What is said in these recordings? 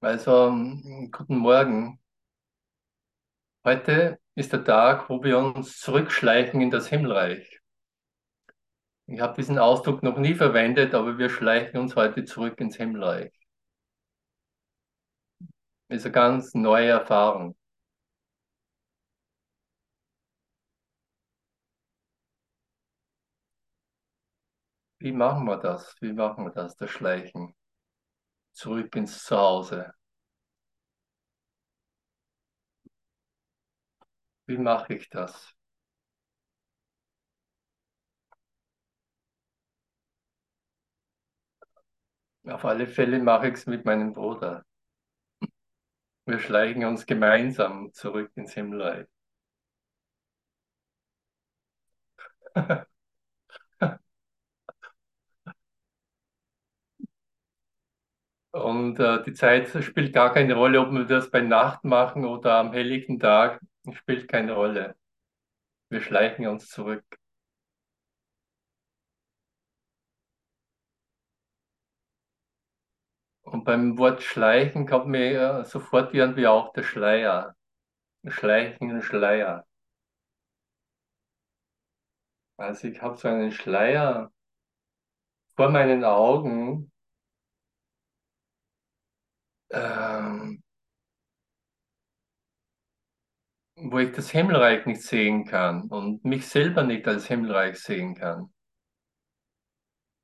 Also, guten Morgen. Heute ist der Tag, wo wir uns zurückschleichen in das Himmelreich. Ich habe diesen Ausdruck noch nie verwendet, aber wir schleichen uns heute zurück ins Himmelreich. Ist eine ganz neue Erfahrung. Wie machen wir das? Wie machen wir das, das Schleichen? Zurück ins Zuhause. Wie mache ich das? Auf alle Fälle mache ich es mit meinem Bruder. Wir schleichen uns gemeinsam zurück ins Himmelreich. Und äh, die Zeit spielt gar keine Rolle, ob wir das bei Nacht machen oder am helllichten Tag, spielt keine Rolle. Wir schleichen uns zurück. Und beim Wort Schleichen kommt mir äh, sofort irgendwie auch der Schleier. Schleichen, Schleier. Also ich habe so einen Schleier vor meinen Augen, ähm, wo ich das Himmelreich nicht sehen kann und mich selber nicht als Himmelreich sehen kann.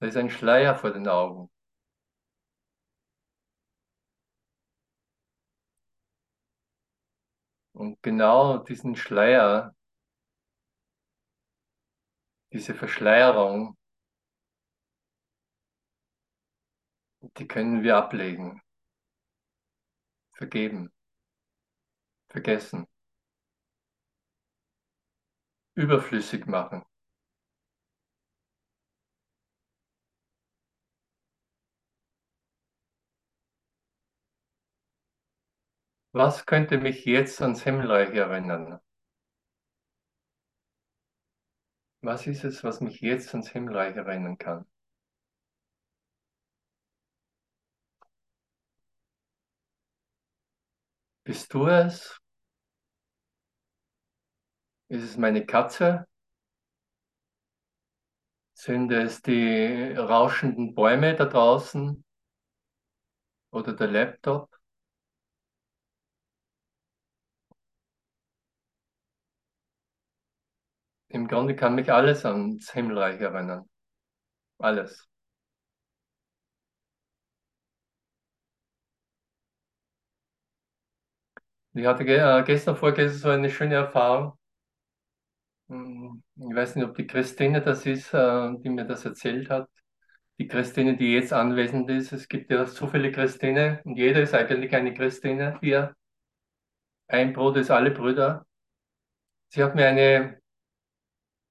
Da ist ein Schleier vor den Augen. Und genau diesen Schleier, diese Verschleierung, die können wir ablegen, vergeben, vergessen, überflüssig machen. Was könnte mich jetzt ans Himmelreich erinnern? Was ist es, was mich jetzt ans Himmelreich erinnern kann? Bist du es? Ist es meine Katze? Sind es die rauschenden Bäume da draußen? Oder der Laptop? Im Grunde kann mich alles ans Himmelreich erinnern. Alles. Ich hatte äh, gestern, vorgestern so eine schöne Erfahrung. Hm, ich weiß nicht, ob die Christine das ist, äh, die mir das erzählt hat. Die Christine, die jetzt anwesend ist. Es gibt ja so viele Christine und jeder ist eigentlich eine Christine hier. Ein Brot ist alle Brüder. Sie hat mir eine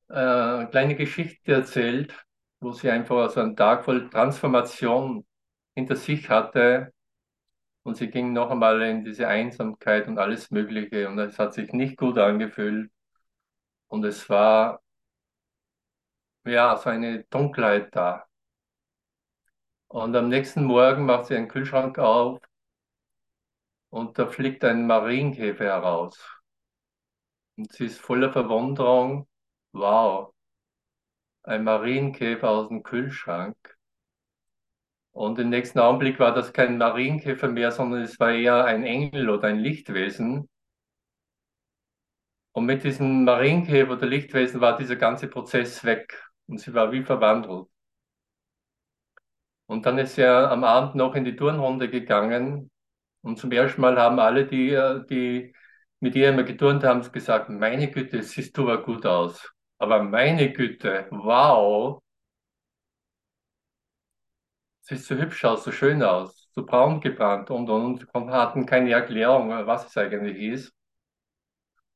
äh, kleine Geschichte erzählt, wo sie einfach so einen Tag voll Transformation hinter sich hatte. Und sie ging noch einmal in diese Einsamkeit und alles Mögliche. Und es hat sich nicht gut angefühlt. Und es war, ja, so eine Dunkelheit da. Und am nächsten Morgen macht sie einen Kühlschrank auf und da fliegt ein Marienkäfer heraus. Und sie ist voller Verwunderung. Wow, ein Marienkäfer aus dem Kühlschrank. Und im nächsten Augenblick war das kein Marienkäfer mehr, sondern es war eher ein Engel oder ein Lichtwesen. Und mit diesem Marienkäfer oder Lichtwesen war dieser ganze Prozess weg und sie war wie verwandelt. Und dann ist sie am Abend noch in die Turnrunde gegangen und zum ersten Mal haben alle, die, die mit ihr immer geturnt haben, gesagt, meine Güte, siehst du aber gut aus. Aber meine Güte, wow, siehst so hübsch aus, so schön aus, so braun gebrannt und, und, und hatten keine Erklärung, was es eigentlich ist.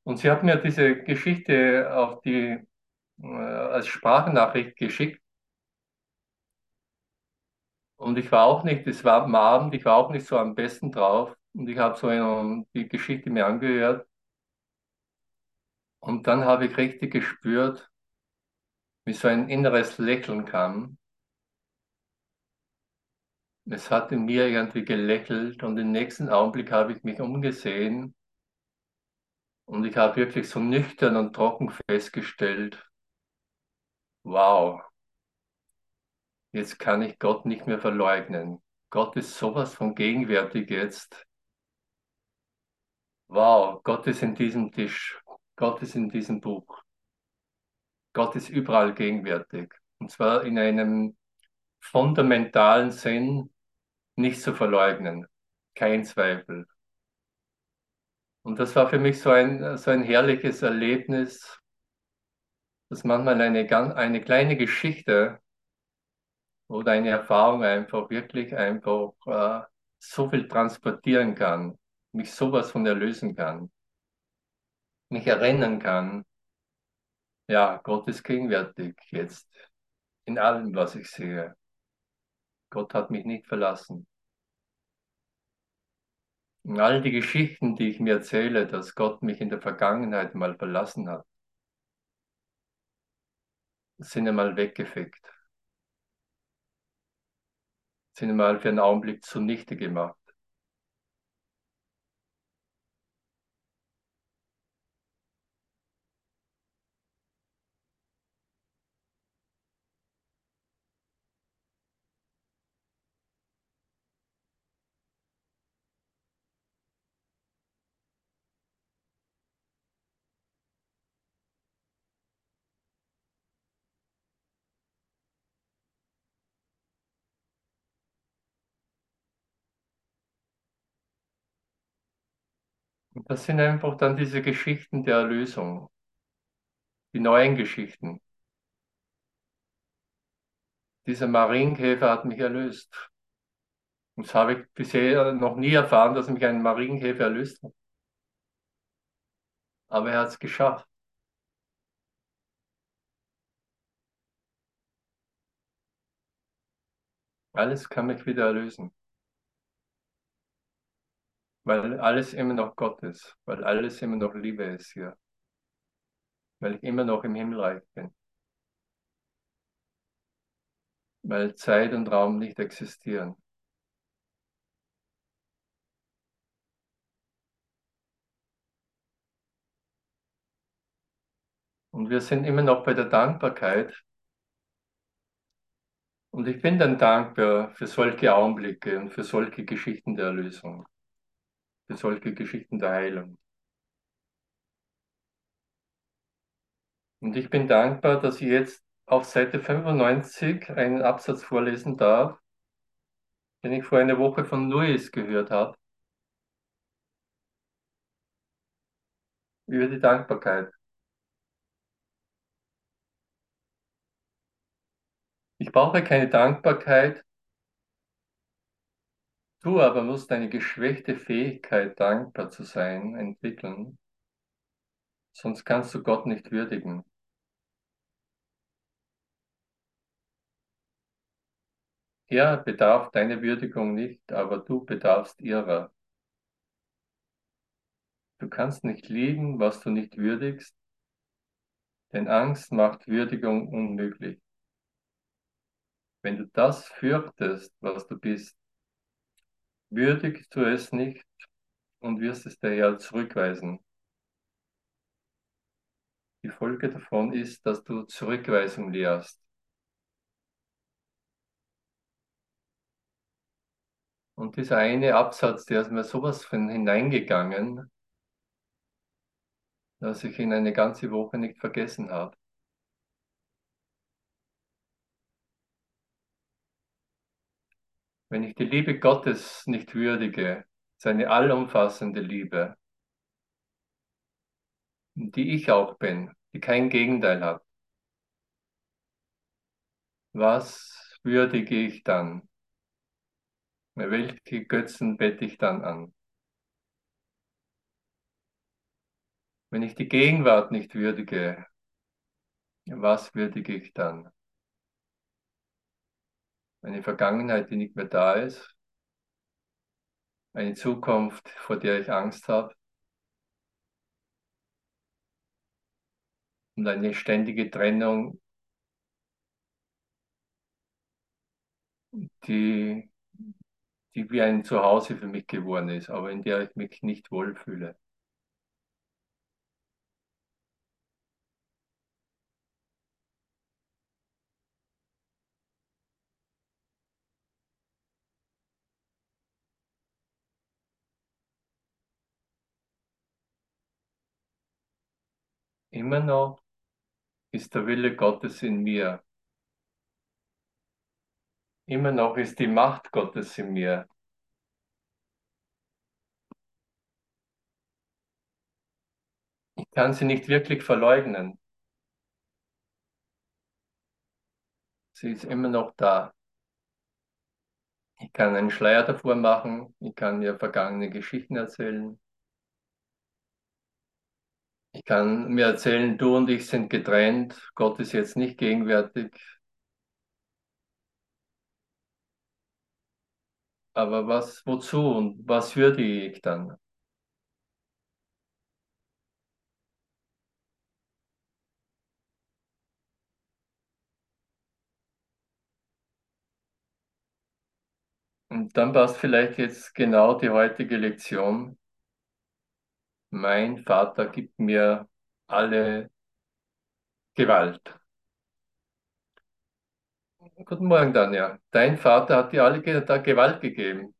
Und sie hat mir diese Geschichte auf die, äh, als Sprachnachricht geschickt. Und ich war auch nicht, es war am Abend, ich war auch nicht so am besten drauf. Und ich habe so eine, die Geschichte mir angehört. Und dann habe ich richtig gespürt, wie so ein inneres Lächeln kam. Es hat in mir irgendwie gelächelt und im nächsten Augenblick habe ich mich umgesehen und ich habe wirklich so nüchtern und trocken festgestellt, wow, jetzt kann ich Gott nicht mehr verleugnen. Gott ist sowas von gegenwärtig jetzt. Wow, Gott ist in diesem Tisch, Gott ist in diesem Buch. Gott ist überall gegenwärtig. Und zwar in einem fundamentalen Sinn nicht zu verleugnen. Kein Zweifel. Und das war für mich so ein, so ein herrliches Erlebnis, dass manchmal eine, eine kleine Geschichte oder eine Erfahrung einfach wirklich einfach äh, so viel transportieren kann, mich sowas von erlösen kann, mich erinnern kann, ja, Gott ist gegenwärtig jetzt in allem, was ich sehe. Gott hat mich nicht verlassen. Und all die Geschichten, die ich mir erzähle, dass Gott mich in der Vergangenheit mal verlassen hat, sind einmal weggefegt. Sind einmal für einen Augenblick zunichte gemacht. Das sind einfach dann diese Geschichten der Erlösung, die neuen Geschichten. Dieser Marienkäfer hat mich erlöst. Und das habe ich bisher noch nie erfahren, dass mich ein Marienkäfer erlöst hat. Aber er hat es geschafft. Alles kann mich wieder erlösen. Weil alles immer noch Gott ist, weil alles immer noch Liebe ist hier. Weil ich immer noch im Himmelreich bin. Weil Zeit und Raum nicht existieren. Und wir sind immer noch bei der Dankbarkeit. Und ich bin dann dankbar für solche Augenblicke und für solche Geschichten der Erlösung, für solche Geschichten der Heilung. Und ich bin dankbar, dass ich jetzt auf Seite 95 einen Absatz vorlesen darf, den ich vor einer Woche von Louis gehört habe, über die Dankbarkeit. Ich brauche keine Dankbarkeit, du aber musst deine geschwächte Fähigkeit, dankbar zu sein, entwickeln, sonst kannst du Gott nicht würdigen. Er bedarf deine Würdigung nicht, aber du bedarfst ihrer. Du kannst nicht lieben, was du nicht würdigst, denn Angst macht Würdigung unmöglich. Wenn du das fürchtest, was du bist, würdigst du es nicht und wirst es daher zurückweisen. Die Folge davon ist, dass du Zurückweisung lehrst. Und dieser eine Absatz, der ist mir sowas von hineingegangen, dass ich ihn eine ganze Woche nicht vergessen habe. Wenn ich die Liebe Gottes nicht würdige, seine allumfassende Liebe, die ich auch bin, die kein Gegenteil hat, was würdige ich dann? Welche Götzen bette ich dann an? Wenn ich die Gegenwart nicht würdige, was würdige ich dann? Eine Vergangenheit, die nicht mehr da ist, eine Zukunft, vor der ich Angst habe und eine ständige Trennung, die die wie ein Zuhause für mich geworden ist, aber in der ich mich nicht wohlfühle. Immer noch ist der Wille Gottes in mir. Immer noch ist die Macht Gottes in mir. Ich kann sie nicht wirklich verleugnen. Sie ist immer noch da. Ich kann einen Schleier davor machen, ich kann mir vergangene Geschichten erzählen. Ich kann mir erzählen, du und ich sind getrennt, Gott ist jetzt nicht gegenwärtig. Aber was, wozu und was würdige ich dann? Und dann passt vielleicht jetzt genau die heutige Lektion. Mein Vater gibt mir alle Gewalt. Guten Morgen, Danja. Dein Vater hat dir alle Gewalt gegeben.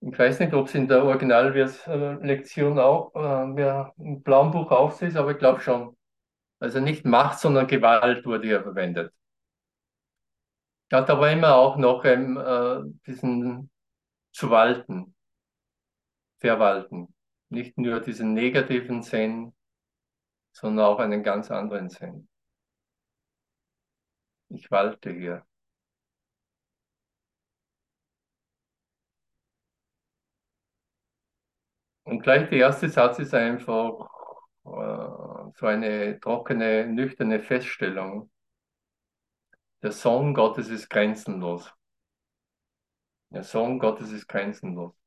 Ich weiß nicht, ob es in der Originallektion auch äh, im blauen Buch auch ist, aber ich glaube schon. Also nicht Macht, sondern Gewalt wurde hier verwendet. Hat aber immer auch noch ähm, äh, diesen zu walten, verwalten. Nicht nur diesen negativen Sinn, sondern auch einen ganz anderen Sinn. Ich walte hier. Und gleich der erste Satz ist einfach äh, so eine trockene, nüchterne Feststellung. Der Sohn Gottes ist grenzenlos. Der Sohn Gottes ist grenzenlos.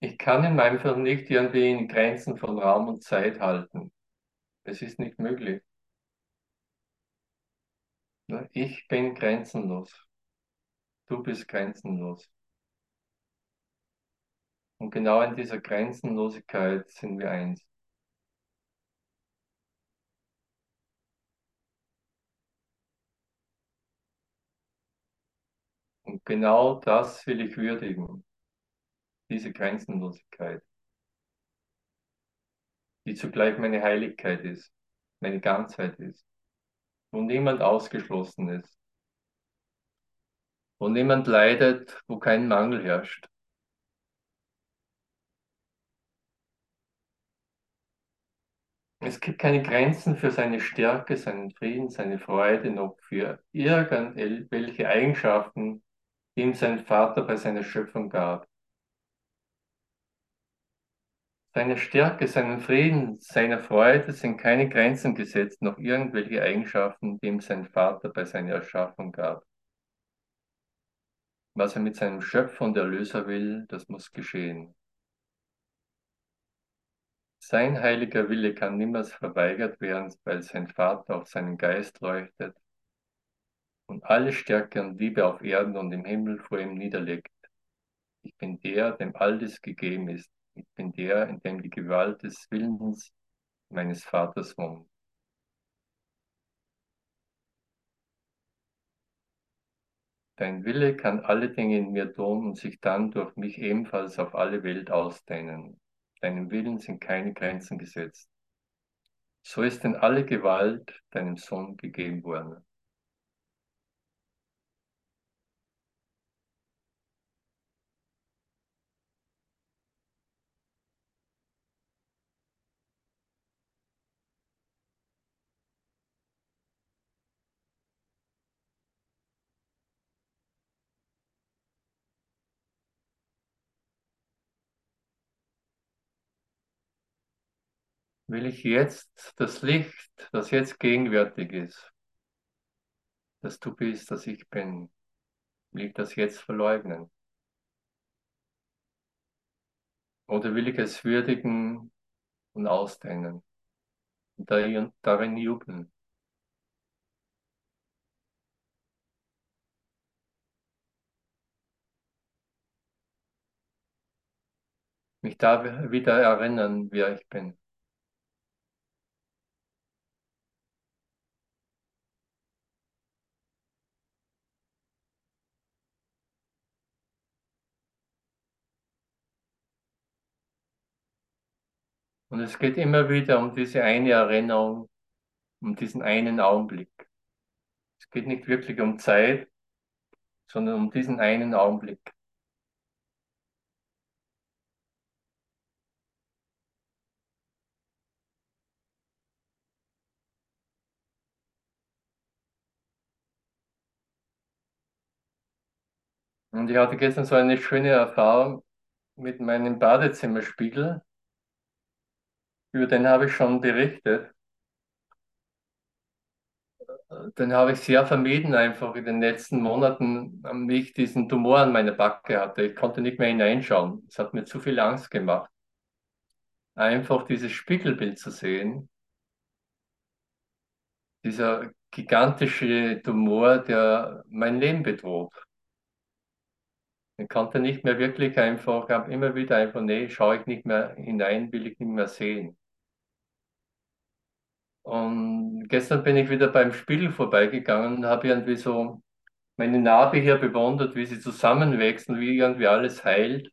Ich kann in meinem Fall nicht irgendwie in Grenzen von Raum und Zeit halten. Es ist nicht möglich. Ich bin grenzenlos. Du bist grenzenlos. Und genau in dieser Grenzenlosigkeit sind wir eins. Und genau das will ich würdigen, diese Grenzenlosigkeit, die zugleich meine Heiligkeit ist, meine Ganzheit ist, wo niemand ausgeschlossen ist, wo niemand leidet, wo kein Mangel herrscht. Es gibt keine Grenzen für seine Stärke, seinen Frieden, seine Freude, noch für irgendwelche Eigenschaften, die ihm sein Vater bei seiner Schöpfung gab. Seine Stärke, seinen Frieden, seiner Freude sind keine Grenzen gesetzt, noch irgendwelche Eigenschaften, die ihm sein Vater bei seiner Erschaffung gab. Was er mit seinem Schöpfer und Erlöser will, das muss geschehen. Sein heiliger Wille kann niemals verweigert werden, weil sein Vater auf seinen Geist leuchtet und alle Stärke und Liebe auf Erden und im Himmel vor ihm niederlegt. Ich bin der, dem all das gegeben ist. Ich bin der, in dem die Gewalt des Willens meines Vaters wohnt. Dein Wille kann alle Dinge in mir tun und sich dann durch mich ebenfalls auf alle Welt ausdehnen. Deinem Willen sind keine Grenzen gesetzt. So ist denn alle Gewalt deinem Sohn gegeben worden. will ich jetzt das Licht, das jetzt gegenwärtig ist, dass du bist, dass ich bin, will ich das jetzt verleugnen? Oder will ich es würdigen und ausdehnen, darin jubeln? Mich da wieder erinnern, wer ich bin. Und es geht immer wieder um diese eine Erinnerung, um diesen einen Augenblick. Es geht nicht wirklich um Zeit, sondern um diesen einen Augenblick. Und ich hatte gestern so eine schöne Erfahrung mit meinem Badezimmerspiegel. Über den habe ich schon berichtet. Den habe ich sehr vermieden, einfach in den letzten Monaten, wie ich diesen Tumor an meiner Backe hatte. Ich konnte nicht mehr hineinschauen. Es hat mir zu viel Angst gemacht. Einfach dieses Spiegelbild zu sehen. Dieser gigantische Tumor, der mein Leben bedroht. Ich konnte nicht mehr wirklich einfach, habe immer wieder einfach, nee, schaue ich nicht mehr hinein, will ich nicht mehr sehen. Und gestern bin ich wieder beim Spiegel vorbeigegangen und habe irgendwie so meine Narbe hier bewundert, wie sie zusammenwächst und wie irgendwie alles heilt.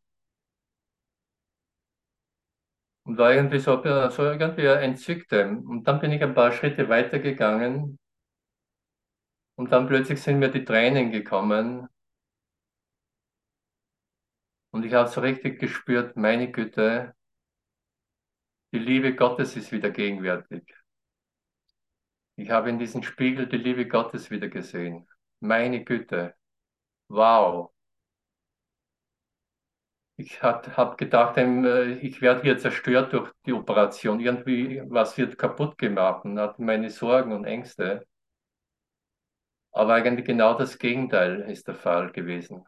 Und war irgendwie so, so irgendwie entzückt. Und dann bin ich ein paar Schritte weitergegangen und dann plötzlich sind mir die Tränen gekommen. Und ich habe so richtig gespürt, meine Güte, die Liebe Gottes ist wieder gegenwärtig. Ich habe in diesem Spiegel die Liebe Gottes wieder gesehen. Meine Güte. Wow. Ich habe gedacht, äh, ich werde hier zerstört durch die Operation. Irgendwie was wird kaputt gemacht und hatte meine Sorgen und Ängste. Aber eigentlich genau das Gegenteil ist der Fall gewesen.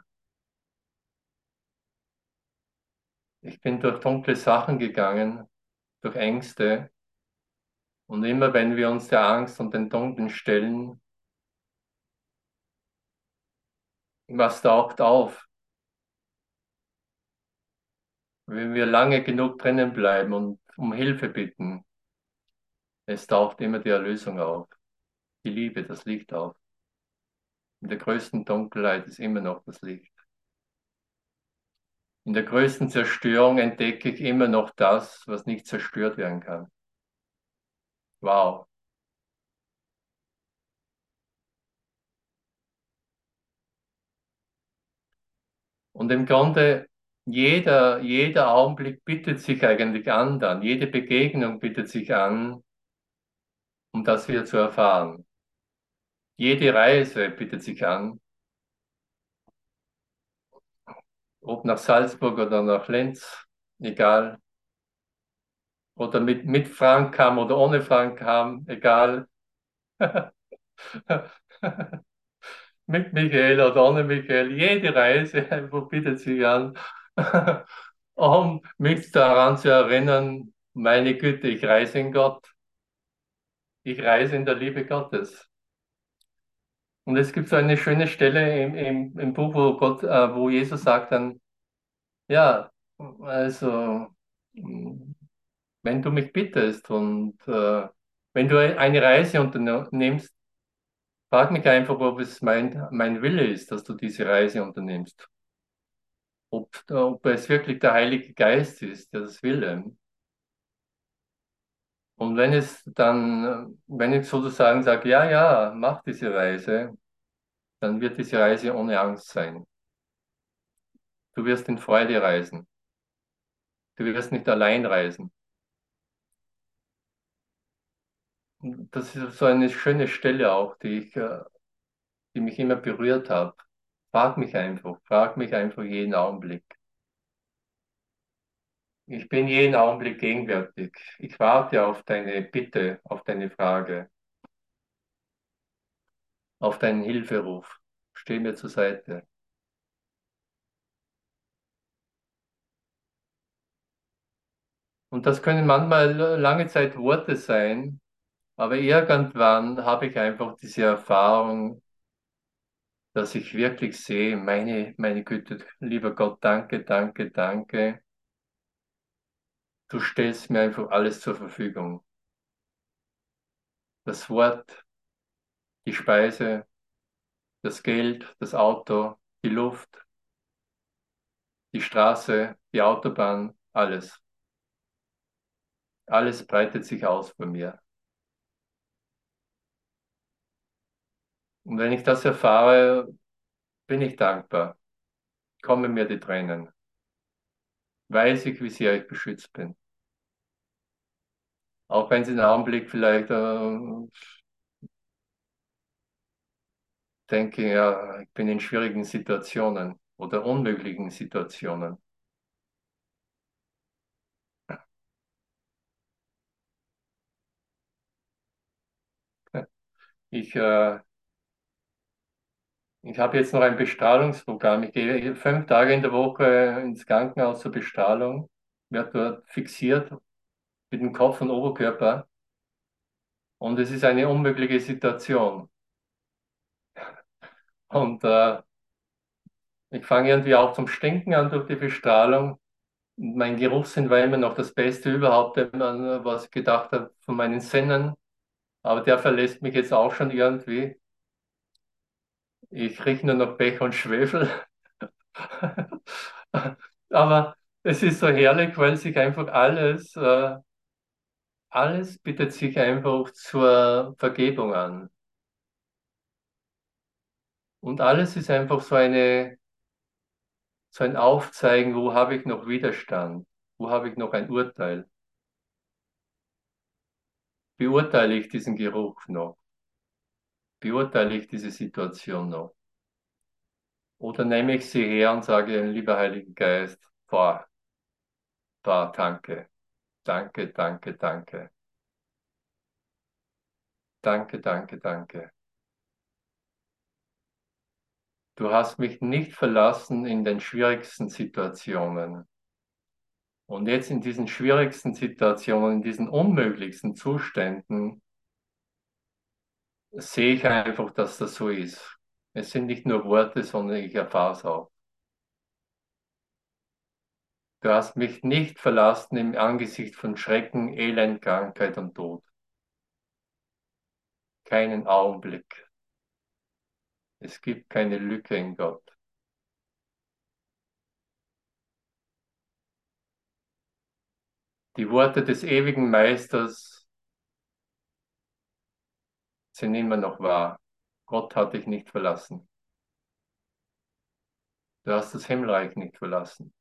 Ich bin durch dunkle Sachen gegangen, durch Ängste. Und immer wenn wir uns der Angst und den Dunklen stellen, was taucht auf? Wenn wir lange genug drinnen bleiben und um Hilfe bitten, es taucht immer die Erlösung auf. Die Liebe, das Licht auf. In der größten Dunkelheit ist immer noch das Licht. In der größten Zerstörung entdecke ich immer noch das, was nicht zerstört werden kann. Wow. Und im Grunde, jeder, jeder Augenblick bietet sich eigentlich an dann. Jede Begegnung bietet sich an, um das wieder zu erfahren. Jede Reise bietet sich an, ob nach Salzburg oder nach Linz, egal. Oder mit, mit Frank kam oder ohne Frank kam, egal. mit Michael oder ohne Michael, jede Reise einfach bietet sich an, um mich daran zu erinnern, meine Güte, ich reise in Gott. Ich reise in der Liebe Gottes. Und es gibt so eine schöne Stelle im, im, im Buch, wo, Gott, äh, wo Jesus sagt dann, ja, also, wenn du mich bittest und äh, wenn du eine Reise unternimmst, frag mich einfach, ob es mein, mein Wille ist, dass du diese Reise unternimmst. Ob, ob es wirklich der Heilige Geist ist, der das will. Und wenn es dann, wenn ich sozusagen sage, ja, ja, mach diese Reise, dann wird diese Reise ohne Angst sein. Du wirst in Freude reisen. Du wirst nicht allein reisen. Das ist so eine schöne Stelle auch, die ich, äh, die mich immer berührt hat. Frag mich einfach, frag mich einfach jeden Augenblick. Ich bin jeden Augenblick gegenwärtig. Ich warte auf deine Bitte, auf deine Frage, auf deinen Hilferuf. Steh mir zur Seite. Und das können manchmal lange Zeit Worte sein, aber irgendwann habe ich einfach diese Erfahrung, dass ich wirklich sehe, meine, meine Güte, lieber Gott, danke, danke, danke du stellst mir einfach alles zur Verfügung. Das Wort, die Speise, das Geld, das Auto, die Luft, die Straße, die Autobahn, alles. Alles breitet sich aus bei mir. Und wenn ich das erfahre, bin ich dankbar. Kommen mir die Tränen. Weiß ich, wie sehr ich beschützt bin. Auch wenn es einem Augenblick vielleicht äh, denke, ja, ich bin in schwierigen Situationen oder unmöglichen Situationen. Ich, äh, ich habe jetzt noch ein Bestrahlungsprogramm. Ich gehe fünf Tage in der Woche ins Krankenhaus zur Bestrahlung, werde dort fixiert mit dem Kopf und Oberkörper. Und es ist eine unmögliche Situation. Und äh, ich fange irgendwie auch zum Stinken an durch die Bestrahlung. Mein Geruchssinn war immer noch das Beste überhaupt, was ich gedacht habe von meinen Sinnen. Aber der verlässt mich jetzt auch schon irgendwie. Ich rieche nur noch Pech und Schwefel. Aber es ist so herrlich, weil sich einfach alles, äh, alles bietet sich einfach zur Vergebung an. Und alles ist einfach so eine, so ein Aufzeigen, wo habe ich noch Widerstand? Wo habe ich noch ein Urteil? Beurteile ich diesen Geruch noch? Beurteile ich diese Situation noch? Oder nehme ich sie her und sage, lieber Heiliger Geist, boah, boah, danke, danke, danke, danke. Danke, danke, danke. Du hast mich nicht verlassen in den schwierigsten Situationen. Und jetzt in diesen schwierigsten Situationen, in diesen unmöglichsten Zuständen, sehe ich einfach, dass das so ist. Es sind nicht nur Worte, sondern ich erfahre es auch. Du hast mich nicht verlassen im Angesicht von Schrecken, Elend, Krankheit und Tod. Keinen Augenblick. Es gibt keine Lücke in Gott. Die Worte des ewigen Meisters sind immer noch wahr. Gott hat dich nicht verlassen. Du hast das Himmelreich nicht verlassen.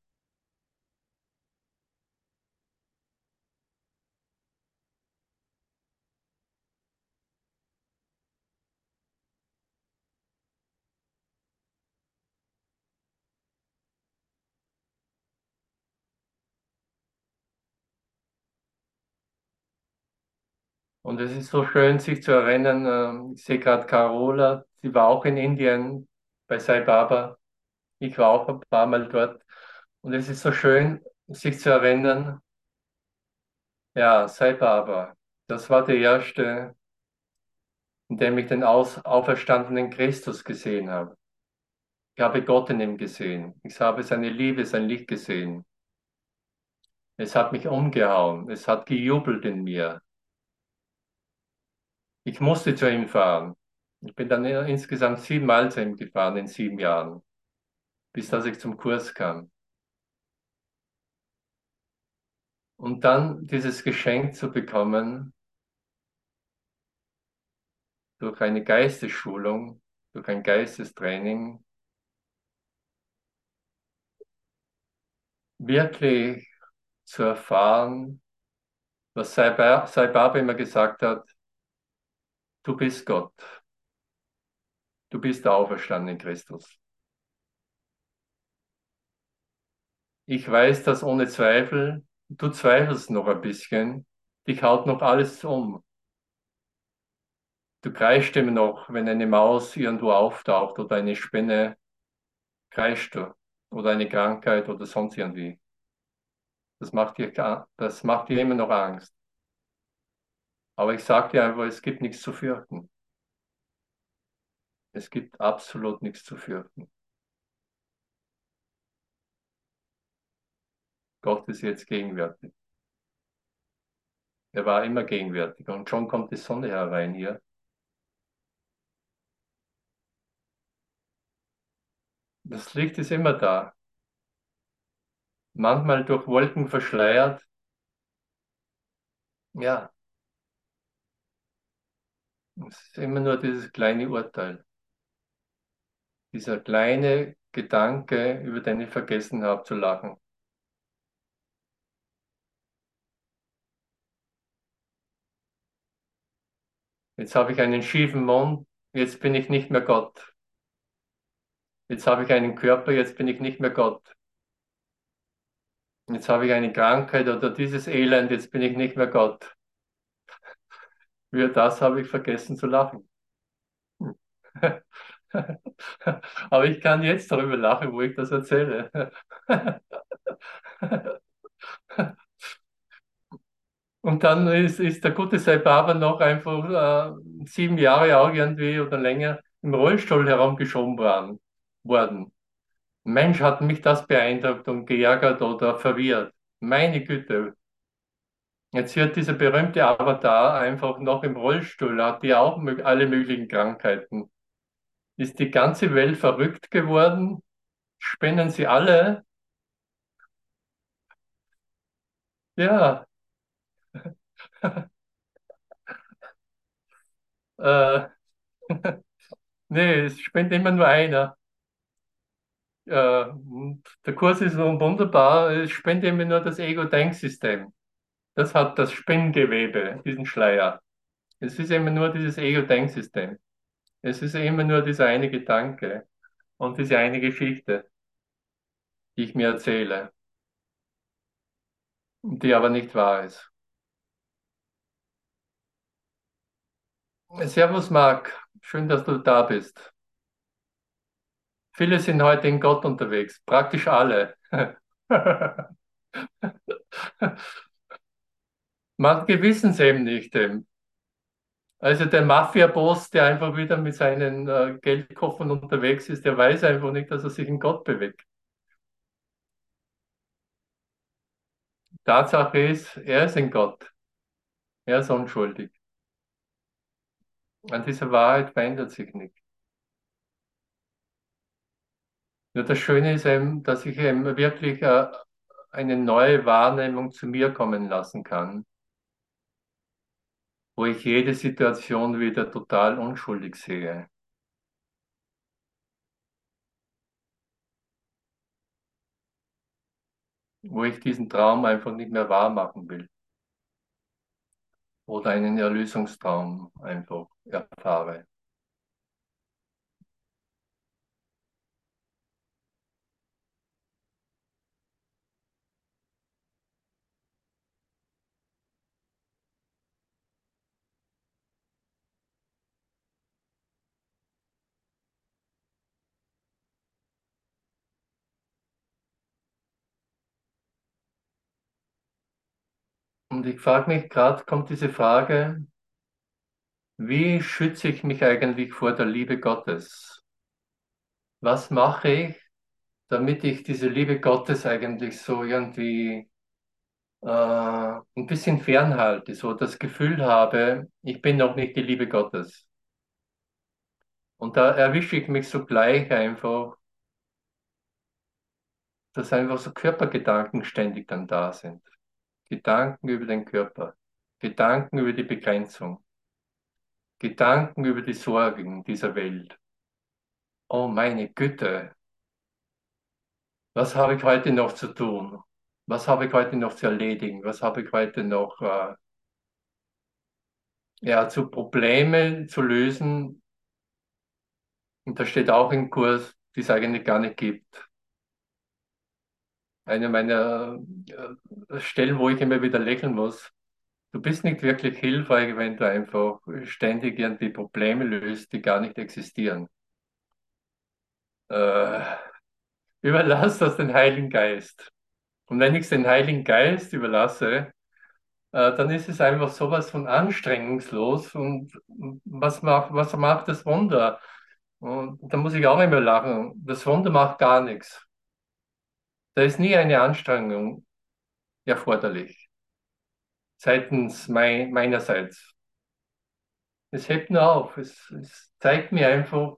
Und es ist so schön, sich zu erinnern, ähm, ich sehe gerade Carola, sie war auch in Indien bei Sai Baba. Ich war auch ein paar Mal dort. Und es ist so schön, sich zu erinnern, ja, Sai Baba, das war der erste, in dem ich den auferstandenen Christus gesehen habe. Ich habe Gott in ihm gesehen. Ich habe seine Liebe, sein Licht gesehen. Es hat mich umgehauen. Es hat gejubelt in mir. Ich musste zu ihm fahren. Ich bin dann insgesamt siebenmal zu ihm gefahren in sieben Jahren, bis dass ich zum Kurs kam. Und dann dieses Geschenk zu bekommen durch eine Geistesschulung, durch ein Geistestraining, wirklich zu erfahren, was Sai Baba immer gesagt hat, Du bist Gott. Du bist der auferstandene Christus. Ich weiß das ohne Zweifel. Du zweifelst noch ein bisschen. Dich haut noch alles um. Du kreischt immer noch, wenn eine Maus irgendwo auftaucht oder eine Spinne, kreischt du. Oder eine Krankheit oder sonst irgendwie. Das macht dir, das macht dir immer noch Angst. Aber ich sage dir einfach, es gibt nichts zu fürchten. Es gibt absolut nichts zu fürchten. Gott ist jetzt gegenwärtig. Er war immer gegenwärtig. Und schon kommt die Sonne herein hier. Das Licht ist immer da. Manchmal durch Wolken verschleiert. Ja. Es ist immer nur dieses kleine Urteil. Dieser kleine Gedanke, über den ich vergessen habe zu lachen. Jetzt habe ich einen schiefen Mund, jetzt bin ich nicht mehr Gott. Jetzt habe ich einen Körper, jetzt bin ich nicht mehr Gott. Jetzt habe ich eine Krankheit oder dieses Elend, jetzt bin ich nicht mehr Gott. Über das habe ich vergessen zu lachen. Aber ich kann jetzt darüber lachen, wo ich das erzähle. Und dann ist, ist der gute Sepp aber noch einfach äh, sieben Jahre auch irgendwie oder länger im Rollstuhl herumgeschoben worden. worden. Mensch, hat mich das beeindruckt und geärgert oder verwirrt. Meine Güte. Jetzt wird dieser berühmte Avatar einfach noch im Rollstuhl, hat die auch alle möglichen Krankheiten. Ist die ganze Welt verrückt geworden? Spinnen sie alle? Ja. äh, nee, es spinnt immer nur einer. Äh, der Kurs ist wunderbar, es spinnt immer nur das Ego-Denksystem. Das hat das Spinngewebe, diesen Schleier. Es ist immer nur dieses Ego-Denksystem. Es ist immer nur dieser eine Gedanke und diese eine Geschichte, die ich mir erzähle, die aber nicht wahr ist. Servus Marc, schön, dass du da bist. Viele sind heute in Gott unterwegs, praktisch alle. Manche wissen es eben nicht. Also der Mafia-Boss, der einfach wieder mit seinen äh, Geldkoffern unterwegs ist, der weiß einfach nicht, dass er sich in Gott bewegt. Tatsache ist, er ist in Gott. Er ist unschuldig. An dieser Wahrheit verändert sich nichts. Nur das Schöne ist eben, dass ich eben wirklich äh, eine neue Wahrnehmung zu mir kommen lassen kann wo ich jede Situation wieder total unschuldig sehe. Wo ich diesen Traum einfach nicht mehr wahr machen will. Oder einen Erlösungstraum einfach erfahre. Und ich frage mich gerade, kommt diese Frage, wie schütze ich mich eigentlich vor der Liebe Gottes? Was mache ich, damit ich diese Liebe Gottes eigentlich so irgendwie äh, ein bisschen fernhalte, so das Gefühl habe, ich bin noch nicht die Liebe Gottes. Und da erwische ich mich so gleich einfach, dass einfach so Körpergedanken ständig dann da sind. Gedanken über den Körper, Gedanken über die Begrenzung, Gedanken über die Sorgen dieser Welt. Oh meine Güte, was habe ich heute noch zu tun? Was habe ich heute noch zu erledigen? Was habe ich heute noch äh, ja, zu Problemen zu lösen? Und da steht auch im Kurs, die es eigentlich gar nicht gibt eine meiner äh, Stellen, wo ich immer wieder lächeln muss. Du bist nicht wirklich hilfreich, wenn du einfach ständig irgendwie Probleme löst, die gar nicht existieren. Äh, überlass das den Heiligen Geist. Und wenn ich es den Heiligen Geist überlasse, äh, dann ist es einfach sowas von anstrengungslos und was macht, was macht das Wunder? Und da muss ich auch immer lachen. Das Wunder macht gar nichts. Da ist nie eine Anstrengung erforderlich. seitens mein, meinerseits. Es hebt nur auf. Es, es zeigt mir einfach,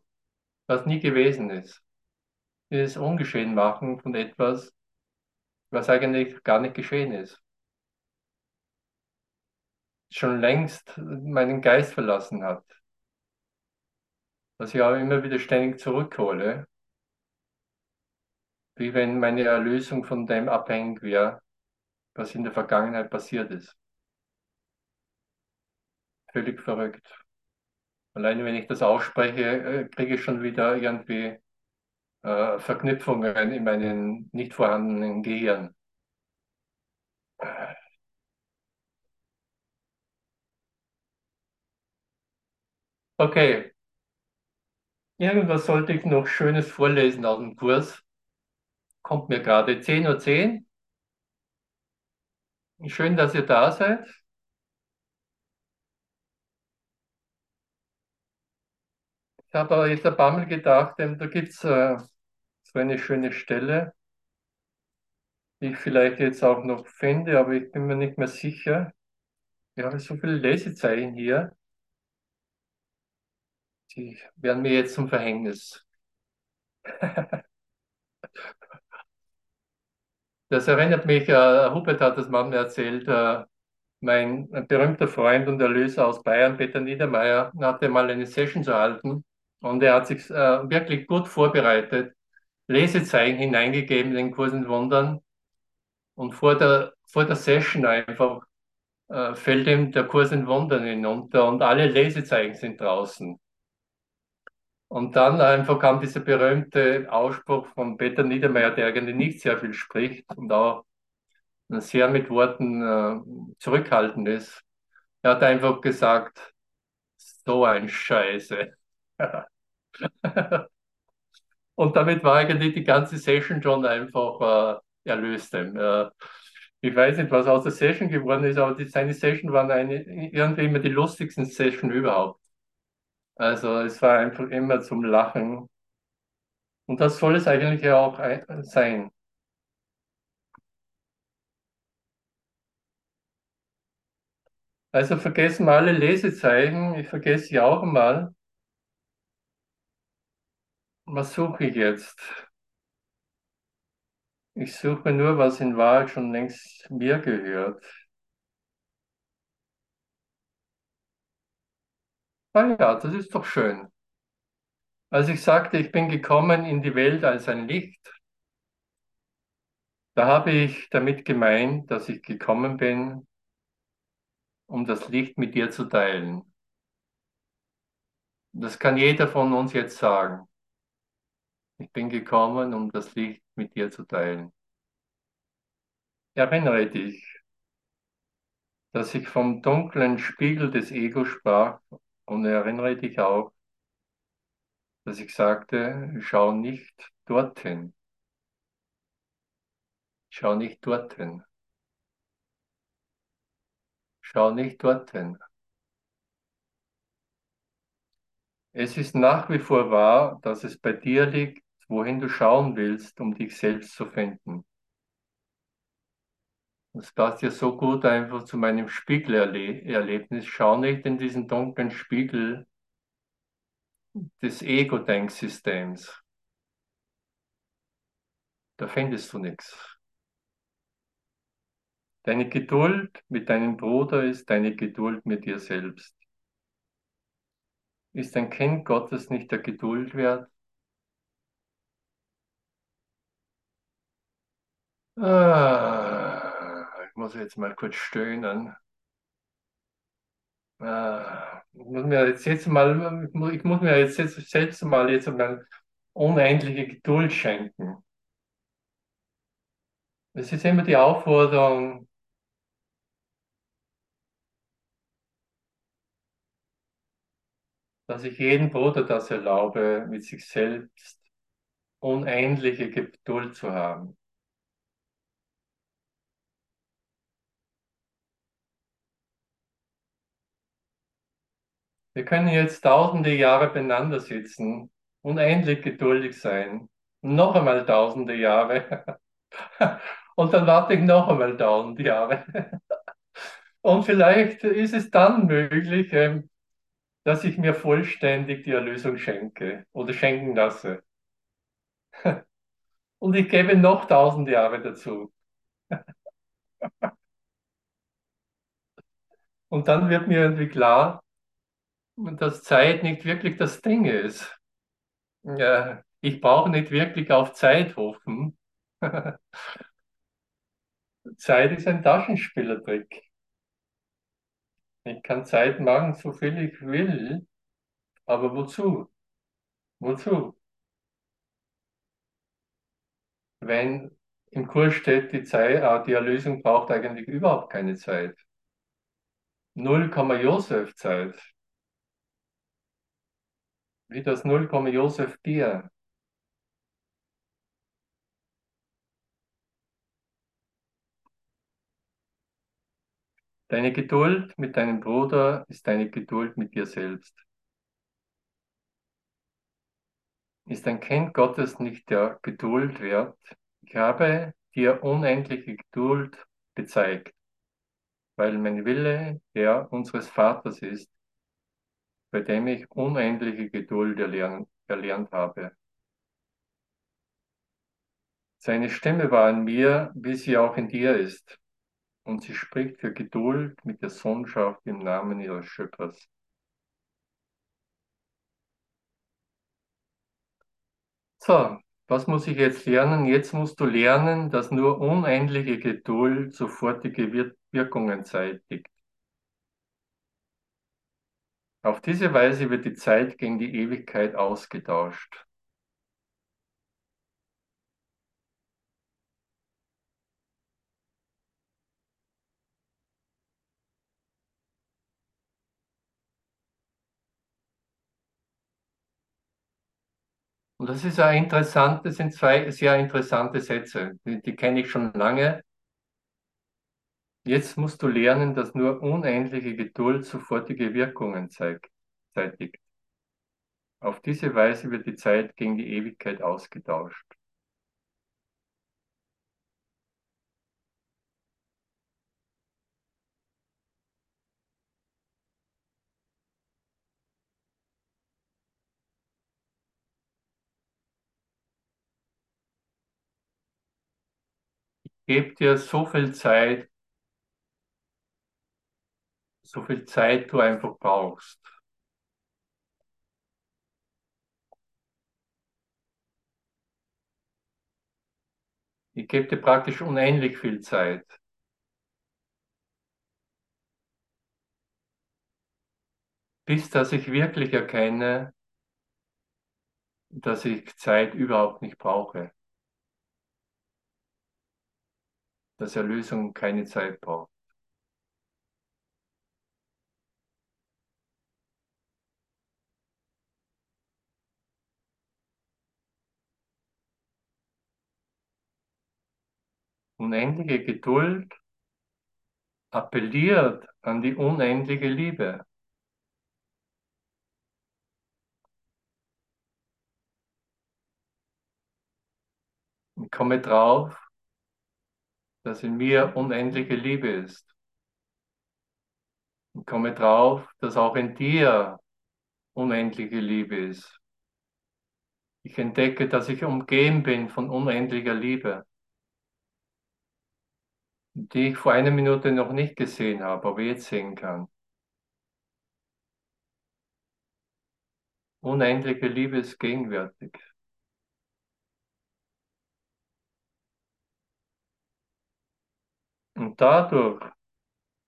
was nie gewesen ist. Dieses Ungeschehen machen von etwas, was eigentlich gar nicht geschehen ist. Schon längst meinen Geist verlassen hat. Was ich auch immer wieder ständig zurückhole. Wie wenn meine Erlösung von dem abhängig wäre, was in der Vergangenheit passiert ist. Völlig verrückt. Alleine wenn ich das ausspreche, äh, kriege ich schon wieder irgendwie äh, Verknüpfungen in meinem nicht vorhandenen Gehirn. Okay. Irgendwas sollte ich noch Schönes vorlesen aus dem Kurs. Kommt mir gerade 10.10 Uhr. Schön, dass ihr da seid. Ich habe aber jetzt ein paar Mal gedacht, da gibt es äh, so eine schöne Stelle, die ich vielleicht jetzt auch noch finde, aber ich bin mir nicht mehr sicher. Ich habe so viele Lesezeichen hier, die werden mir jetzt zum Verhängnis. Das erinnert mich, äh, Hubert hat das mir erzählt, äh, mein berühmter Freund und Erlöser aus Bayern, Peter Niedermeyer, hatte mal eine Session zu halten und er hat sich äh, wirklich gut vorbereitet, Lesezeichen hineingegeben in den Kursen Wundern und vor der, vor der Session einfach äh, fällt ihm der Kurs in Wundern hinunter und alle Lesezeichen sind draußen. Und dann einfach kam dieser berühmte Ausspruch von Peter Niedermeyer, der eigentlich nicht sehr viel spricht und auch sehr mit Worten äh, zurückhaltend ist. Er hat einfach gesagt, so ein Scheiße. und damit war eigentlich die ganze Session schon einfach äh, erlöst. Äh, ich weiß nicht, was aus der Session geworden ist, aber die, seine Session waren eine, irgendwie immer die lustigsten Session überhaupt. Also es war einfach immer zum Lachen. Und das soll es eigentlich ja auch sein. Also vergessen wir alle Lesezeichen. Ich vergesse sie auch mal. Was suche ich jetzt? Ich suche nur, was in Wahrheit schon längst mir gehört. Ah ja, das ist doch schön. Als ich sagte, ich bin gekommen in die Welt als ein Licht, da habe ich damit gemeint, dass ich gekommen bin, um das Licht mit dir zu teilen. Das kann jeder von uns jetzt sagen. Ich bin gekommen, um das Licht mit dir zu teilen. Erinnere dich, dass ich vom dunklen Spiegel des Ego sprach und erinnere dich auch, dass ich sagte, schau nicht dorthin. Schau nicht dorthin. Schau nicht dorthin. Es ist nach wie vor wahr, dass es bei dir liegt, wohin du schauen willst, um dich selbst zu finden. Das passt ja so gut einfach zu meinem Spiegelerlebnis. Schau nicht in diesen dunklen Spiegel des Ego-Denksystems. Da findest du nichts. Deine Geduld mit deinem Bruder ist deine Geduld mit dir selbst. Ist ein Kind Gottes nicht der Geduld wert? Ah, muss jetzt mal kurz stöhnen. Ah, ich muss mir jetzt, jetzt mal, ich muss mir jetzt, jetzt selbst mal jetzt mal unendliche Geduld schenken. Es ist immer die Aufforderung, dass ich jedem Bruder das erlaube, mit sich selbst unendliche Geduld zu haben. Wir können jetzt tausende Jahre beieinander sitzen, unendlich geduldig sein, noch einmal tausende Jahre und dann warte ich noch einmal tausend Jahre. Und vielleicht ist es dann möglich, ähm, dass ich mir vollständig die Erlösung schenke oder schenken lasse. Und ich gebe noch tausend Jahre dazu. Und dann wird mir irgendwie klar, dass Zeit nicht wirklich das Ding ist. Ja, ich brauche nicht wirklich auf Zeit hoffen. Zeit ist ein Taschenspielertrick. Ich kann Zeit machen, so viel ich will, aber wozu? Wozu? Wenn im Kurs steht, die Zeit, äh, die Erlösung braucht eigentlich überhaupt keine Zeit. Null Komma Josef Zeit. Wie das Null Josef Bier. Deine Geduld mit deinem Bruder ist deine Geduld mit dir selbst. Ist ein Kind Gottes nicht der Geduld wert? Ich habe dir unendliche Geduld gezeigt, weil mein Wille der unseres Vaters ist, bei dem ich unendliche Geduld erlernt, erlernt habe. Seine Stimme war in mir, wie sie auch in dir ist, und sie spricht für Geduld mit der Sohnschaft im Namen ihres Schöpfers. So, was muss ich jetzt lernen? Jetzt musst du lernen, dass nur unendliche Geduld sofortige Wir Wirkungen zeitigt. Auf diese Weise wird die Zeit gegen die Ewigkeit ausgetauscht. Und das ist ein interessant, das sind zwei sehr interessante Sätze. Die, die kenne ich schon lange. Jetzt musst du lernen, dass nur unendliche Geduld sofortige Wirkungen zeigt, zeitigt. Auf diese Weise wird die Zeit gegen die Ewigkeit ausgetauscht. Gebe dir so viel Zeit, so viel Zeit du einfach brauchst. Ich gebe dir praktisch unendlich viel Zeit. Bis dass ich wirklich erkenne, dass ich Zeit überhaupt nicht brauche. Dass Erlösung keine Zeit braucht. Unendliche Geduld appelliert an die unendliche Liebe. Und komme drauf, dass in mir unendliche Liebe ist. Und komme drauf, dass auch in dir unendliche Liebe ist. Ich entdecke, dass ich umgeben bin von unendlicher Liebe, die ich vor einer Minute noch nicht gesehen habe, aber jetzt sehen kann. Unendliche Liebe ist gegenwärtig. Und dadurch,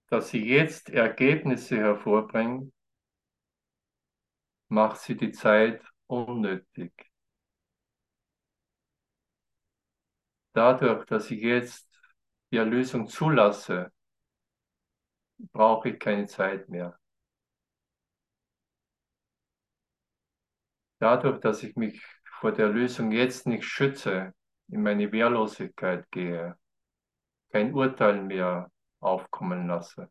dass sie jetzt Ergebnisse hervorbringt, macht sie die Zeit unnötig. Dadurch, dass ich jetzt die Erlösung zulasse, brauche ich keine Zeit mehr. Dadurch, dass ich mich vor der Erlösung jetzt nicht schütze, in meine Wehrlosigkeit gehe, kein Urteil mehr aufkommen lasse.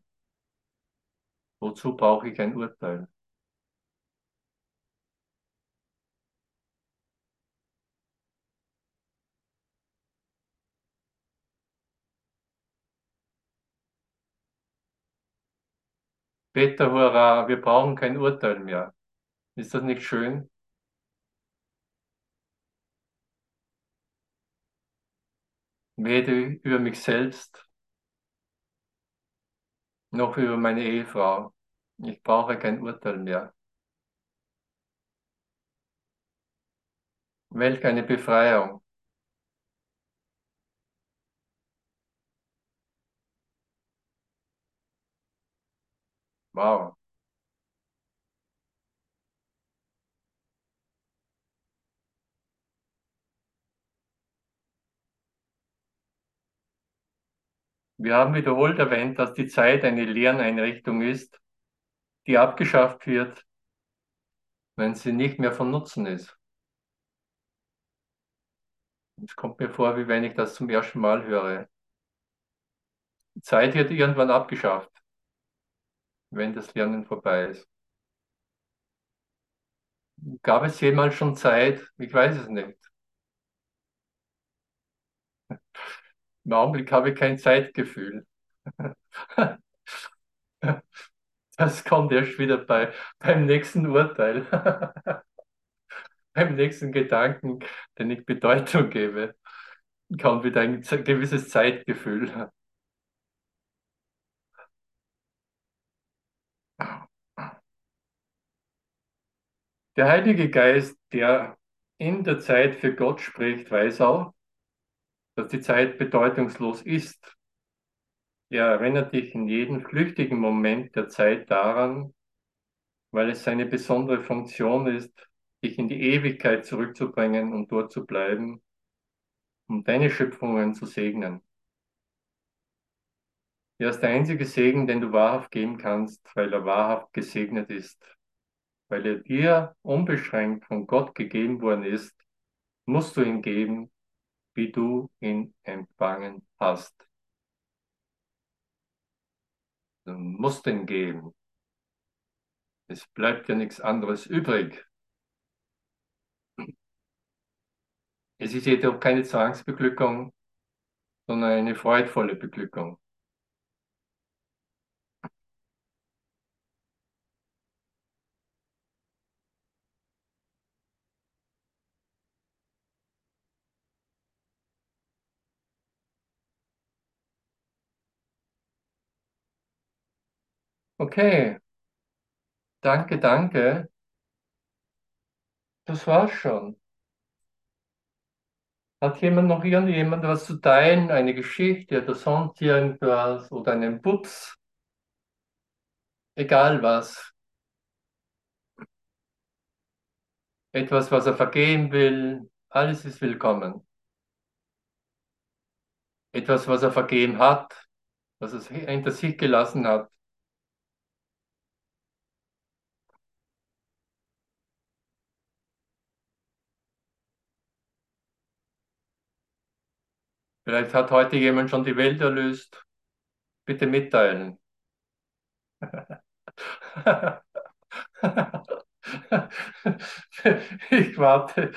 Wozu brauche ich ein Urteil? Wetter, hurra, wir brauchen kein Urteil mehr. Ist das nicht schön? Weder über mich selbst noch über meine Ehefrau. Ich brauche kein Urteil mehr. Welch eine Befreiung. Wow. Wir haben wiederholt erwähnt, dass die Zeit eine Lerneinrichtung ist, die abgeschafft wird, wenn sie nicht mehr von Nutzen ist. Es kommt mir vor, wie wenn ich das zum ersten Mal höre. Die Zeit wird irgendwann abgeschafft, wenn das Lernen vorbei ist. Gab es jemals schon Zeit? Ich weiß es nicht. Im Augenblick habe ich kein Zeitgefühl. Das kommt erst wieder bei, beim nächsten Urteil, beim nächsten Gedanken, den ich Bedeutung gebe, kommt wieder ein gewisses Zeitgefühl. Der Heilige Geist, der in der Zeit für Gott spricht, weiß auch, dass die Zeit bedeutungslos ist. Er erinnert dich in jedem flüchtigen Moment der Zeit daran, weil es seine besondere Funktion ist, dich in die Ewigkeit zurückzubringen und dort zu bleiben, um deine Schöpfungen zu segnen. Er ist der einzige Segen, den du wahrhaft geben kannst, weil er wahrhaft gesegnet ist. Weil er dir unbeschränkt von Gott gegeben worden ist, musst du ihn geben, wie du ihn empfangen hast. Du musst ihn geben. Es bleibt ja nichts anderes übrig. Es ist jedoch keine Zwangsbeglückung, sondern eine freudvolle Beglückung. Okay. Danke, danke. Das war's schon. Hat jemand noch irgendjemand was zu teilen? Eine Geschichte oder sonst irgendwas oder einen Pups? Egal was. Etwas, was er vergeben will. Alles ist willkommen. Etwas, was er vergeben hat, was er hinter sich gelassen hat. Vielleicht hat heute jemand schon die Welt erlöst. Bitte mitteilen. ich warte.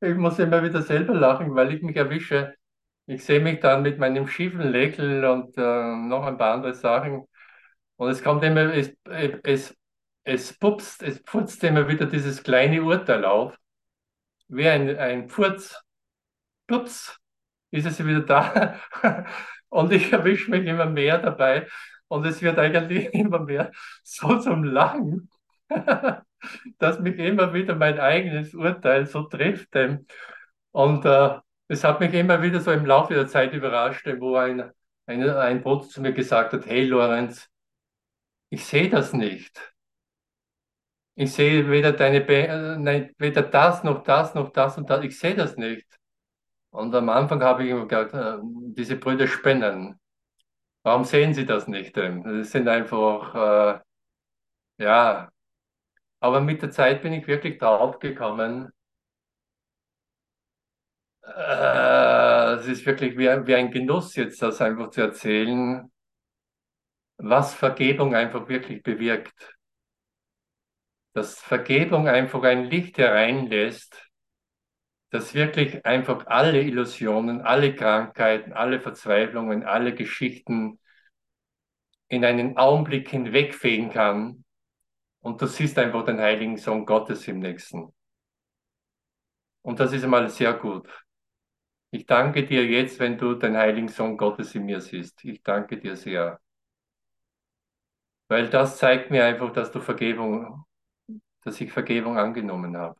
Ich muss immer wieder selber lachen, weil ich mich erwische. Ich sehe mich dann mit meinem schiefen Lächeln und äh, noch ein paar andere Sachen. Und es kommt immer, es, es, es pupst, es putzt immer wieder dieses kleine Urteil auf. Wie ein, ein Pfurz. Pups, ist es wieder da. Und ich erwische mich immer mehr dabei. Und es wird eigentlich immer mehr so zum Lachen, dass mich immer wieder mein eigenes Urteil so trifft. Und äh, es hat mich immer wieder so im Laufe der Zeit überrascht, wo ein, ein, ein Bruder zu mir gesagt hat, hey Lorenz, ich sehe das nicht. Ich sehe weder deine, Be äh, nein, weder das noch das noch das und das. Ich sehe das nicht. Und am Anfang habe ich immer gedacht, äh, diese Brüder spinnen. Warum sehen sie das nicht? Das sind einfach, äh, ja. Aber mit der Zeit bin ich wirklich drauf gekommen, äh, es ist wirklich wie, wie ein Genuss, jetzt das einfach zu erzählen, was Vergebung einfach wirklich bewirkt. dass Vergebung einfach ein Licht hereinlässt, das wirklich einfach alle Illusionen, alle Krankheiten, alle Verzweiflungen, alle Geschichten in einen Augenblick hinwegfegen kann. Und du siehst einfach den heiligen Sohn Gottes im Nächsten. Und das ist einmal sehr gut. Ich danke dir jetzt, wenn du den heiligen Sohn Gottes in mir siehst. Ich danke dir sehr. Weil das zeigt mir einfach, dass du Vergebung, dass ich Vergebung angenommen habe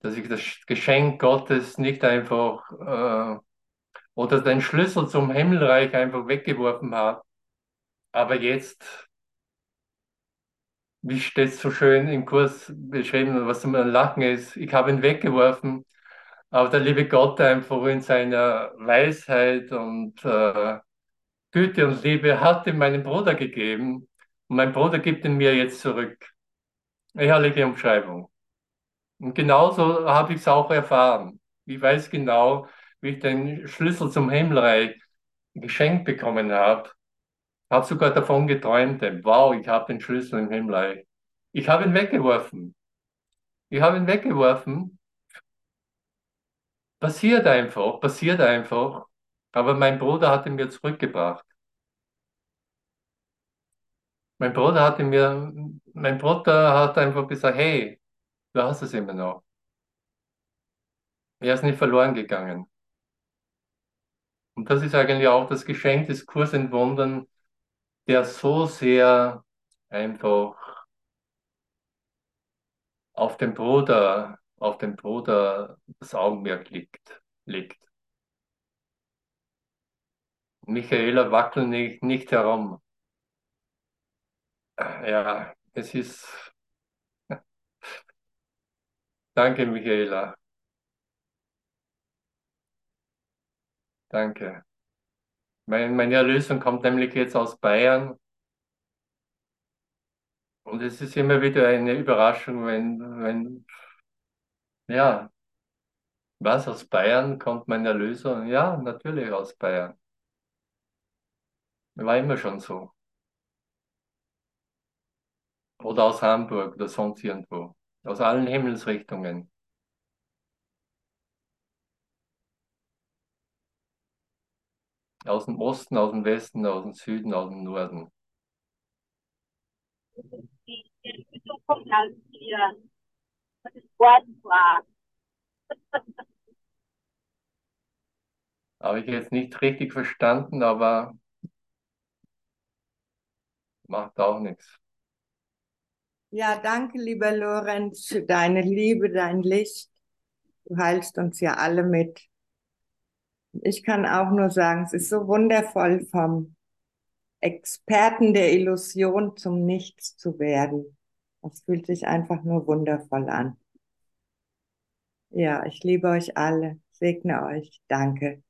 dass ich das Geschenk Gottes nicht einfach äh, oder den Schlüssel zum Himmelreich einfach weggeworfen habe. Aber jetzt, wie steht es so schön im Kurs beschrieben, was zum Lachen ist, ich habe ihn weggeworfen, aber der liebe Gott einfach in seiner Weisheit und äh, Güte und Liebe hat ihm meinen Bruder gegeben und mein Bruder gibt ihn mir jetzt zurück. Herrliche Umschreibung. Und genauso habe ich es auch erfahren. Ich weiß genau, wie ich den Schlüssel zum Himmelreich geschenkt bekommen habe. Habe sogar davon geträumt, wow, ich habe den Schlüssel im Himmelreich. Ich habe ihn weggeworfen. Ich habe ihn weggeworfen. Passiert einfach, passiert einfach. Aber mein Bruder hat ihn mir zurückgebracht. Mein Bruder hat ihn mir, mein Bruder hat einfach gesagt, hey, Du hast es immer noch. Er ist nicht verloren gegangen. Und das ist eigentlich auch das Geschenk des Kurs in Wundern, der so sehr einfach auf den Bruder, auf den Bruder das Augenmerk liegt, liegt. Michaela wackelt nicht, nicht herum. Ja, es ist Danke, Michaela. Danke. Mein, meine Erlösung kommt nämlich jetzt aus Bayern. Und es ist immer wieder eine Überraschung, wenn, wenn, ja, was aus Bayern kommt meine Erlösung? Ja, natürlich aus Bayern. War immer schon so. Oder aus Hamburg oder sonst irgendwo aus allen Himmelsrichtungen. Aus dem Osten, aus dem Westen, aus dem Süden, aus dem Norden. Wort war. Habe ich jetzt nicht richtig verstanden, aber macht auch nichts. Ja, danke, lieber Lorenz, für deine Liebe, dein Licht. Du heilst uns ja alle mit. Ich kann auch nur sagen, es ist so wundervoll, vom Experten der Illusion zum Nichts zu werden. Das fühlt sich einfach nur wundervoll an. Ja, ich liebe euch alle. Segne euch. Danke.